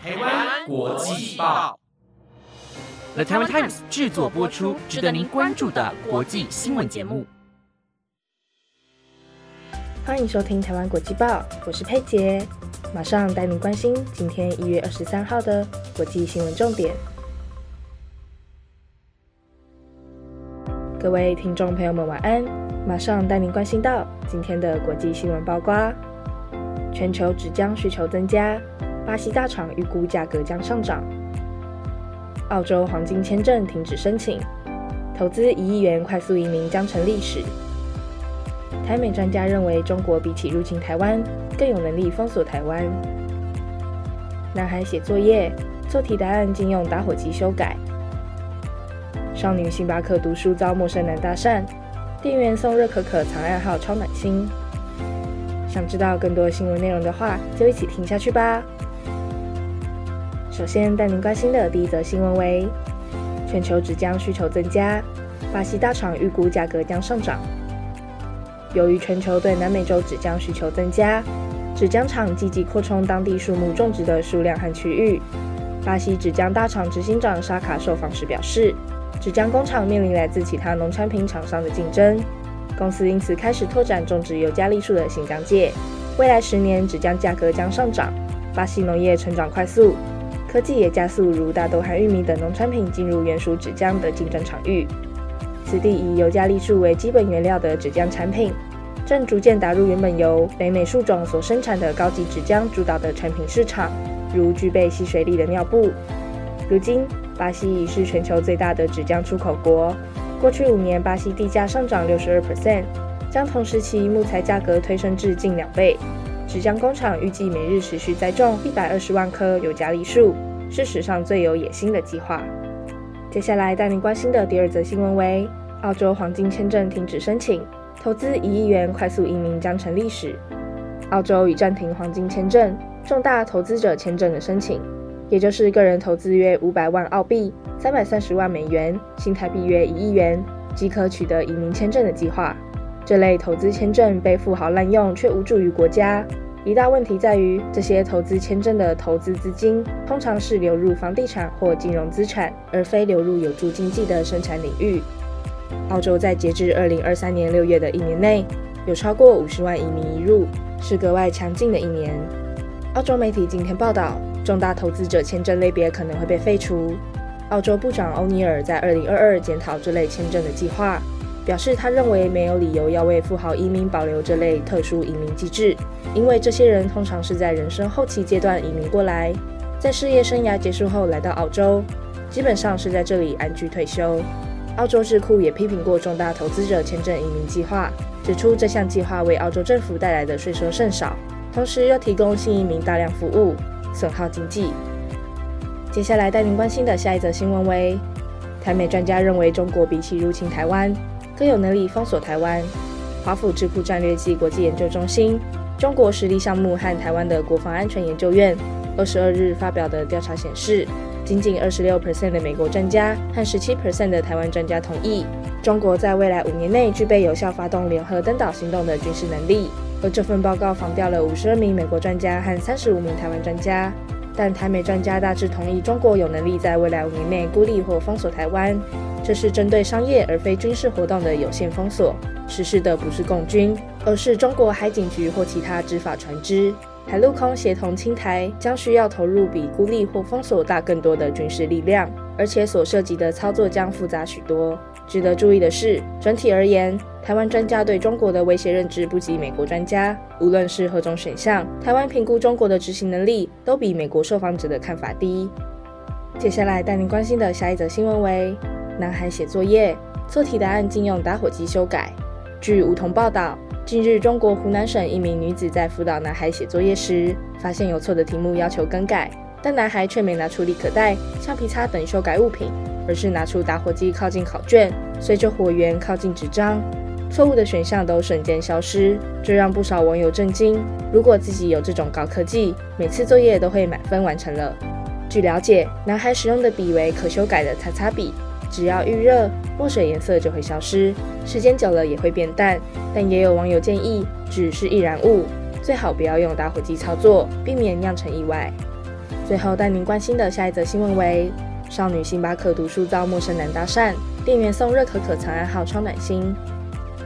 台湾国际报，The Taiwan Times 制作播出，值得您关注的国际新闻节目。欢迎收听台湾国际报，我是佩杰，马上带您关心今天一月二十三号的国际新闻重点。各位听众朋友们，晚安！马上带您关心到今天的国际新闻曝光：全球纸浆需求增加，巴西大厂预估价格将上涨；澳洲黄金签证停止申请，投资一亿元快速移民将成历史。台美专家认为，中国比起入侵台湾更有能力封锁台湾。男孩写作业，做题答案竟用打火机修改。少女星巴克读书遭陌生男搭讪，店员送热可可藏暗号超暖心。想知道更多新闻内容的话，就一起听下去吧。首先带您关心的第一则新闻为：全球纸浆需求增加，巴西大厂预估价格将上涨。由于全球对南美洲纸浆需求增加，纸浆厂积极扩充当地树木种植的数量和区域。巴西纸浆大厂执行长沙卡受访时表示，纸浆工厂面临来自其他农产品厂商的竞争，公司因此开始拓展种植尤加利树的新疆界。未来十年，纸浆价格将上涨。巴西农业成长快速，科技也加速如大豆和玉米等农产品进入原属纸浆的竞争场域。此地以尤加利树为基本原料的纸浆产品，正逐渐打入原本由北美树种所生产的高级纸浆主导的产品市场，如具备吸水力的尿布。如今，巴西已是全球最大的纸浆出口国。过去五年，巴西地价上涨六十二 percent，将同时期木材价格推升至近两倍。纸浆工厂预计每日持续栽种一百二十万棵尤加利树，是史上最有野心的计划。接下来带您关心的第二则新闻为：澳洲黄金签证停止申请，投资一亿元快速移民将成历史。澳洲已暂停黄金签证重大投资者签证的申请，也就是个人投资约五百万澳币（三百三十万美元，新台币约一亿元）即可取得移民签证的计划。这类投资签证被富豪滥用，却无助于国家。一大问题在于，这些投资签证的投资资金通常是流入房地产或金融资产，而非流入有助经济的生产领域。澳洲在截至二零二三年六月的一年内，有超过五十万移民移入，是格外强劲的一年。澳洲媒体今天报道，重大投资者签证类别可能会被废除。澳洲部长欧尼尔在二零二二检讨这类签证的计划。表示他认为没有理由要为富豪移民保留这类特殊移民机制，因为这些人通常是在人生后期阶段移民过来，在事业生涯结束后来到澳洲，基本上是在这里安居退休。澳洲智库也批评过重大投资者签证移民计划，指出这项计划为澳洲政府带来的税收甚少，同时又提供新移民大量服务，损耗经济。接下来带您关心的下一则新闻为：台美专家认为中国比起入侵台湾。更有能力封锁台湾。华府智库战略暨国际研究中心、中国实力项目和台湾的国防安全研究院二十二日发表的调查显示，仅仅二十六 percent 的美国专家和十七 percent 的台湾专家同意，中国在未来五年内具备有效发动联合登岛行动的军事能力。而这份报告防掉了五十二名美国专家和三十五名台湾专家。但台美专家大致同意，中国有能力在未来五年内孤立或封锁台湾。这是针对商业而非军事活动的有限封锁，实施的不是共军，而是中国海警局或其他执法船只。海陆空协同清台将需要投入比孤立或封锁大更多的军事力量，而且所涉及的操作将复杂许多。值得注意的是，整体而言，台湾专家对中国的威胁认知不及美国专家。无论是何种选项，台湾评估中国的执行能力都比美国受访者的看法低。接下来带您关心的下一则新闻为。男孩写作业，错题答案竟用打火机修改。据梧桐报道，近日中国湖南省一名女子在辅导男孩写作业时，发现有错的题目要求更改，但男孩却没拿出立可带、橡皮擦等修改物品，而是拿出打火机靠近考卷，随着火源靠近纸张，错误的选项都瞬间消失，这让不少网友震惊。如果自己有这种高科技，每次作业都会满分完成了。据了解，男孩使用的笔为可修改的擦擦笔。只要预热，墨水颜色就会消失，时间久了也会变淡。但也有网友建议，纸是易燃物，最好不要用打火机操作，避免酿成意外。最后带您关心的下一则新闻为：少女星巴克读书遭陌生男搭讪，店员送热可可藏暗号超暖心。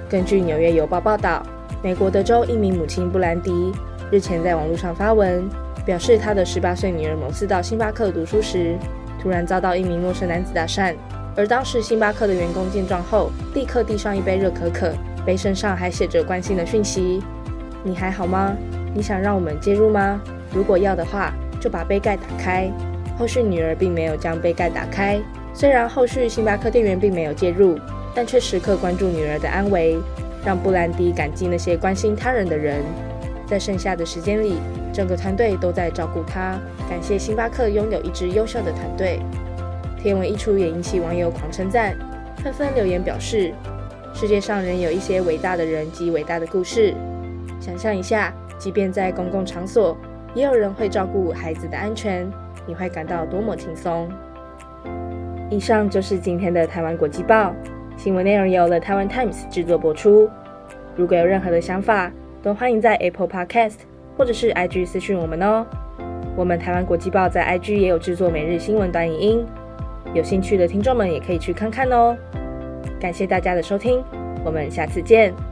根据纽约邮报报道，美国德州一名母亲布兰迪日前在网络上发文，表示她的十八岁女儿某次到星巴克读书时，突然遭到一名陌生男子搭讪，而当时星巴克的员工见状后，立刻递上一杯热可可，杯身上还写着关心的讯息：“你还好吗？你想让我们介入吗？如果要的话。”就把杯盖打开。后续女儿并没有将杯盖打开。虽然后续星巴克店员并没有介入，但却时刻关注女儿的安危，让布兰迪感激那些关心他人的人。在剩下的时间里，整个团队都在照顾她。感谢星巴克拥有一支优秀的团队。天文一出也引起网友狂称赞，纷纷留言表示：世界上仍有一些伟大的人及伟大的故事。想象一下，即便在公共场所。也有人会照顾孩子的安全，你会感到多么轻松。以上就是今天的台湾国际报新闻内容，由了台湾 Times 制作播出。如果有任何的想法，都欢迎在 Apple Podcast 或者是 IG 私讯我们哦。我们台湾国际报在 IG 也有制作每日新闻短影音，有兴趣的听众们也可以去看看哦。感谢大家的收听，我们下次见。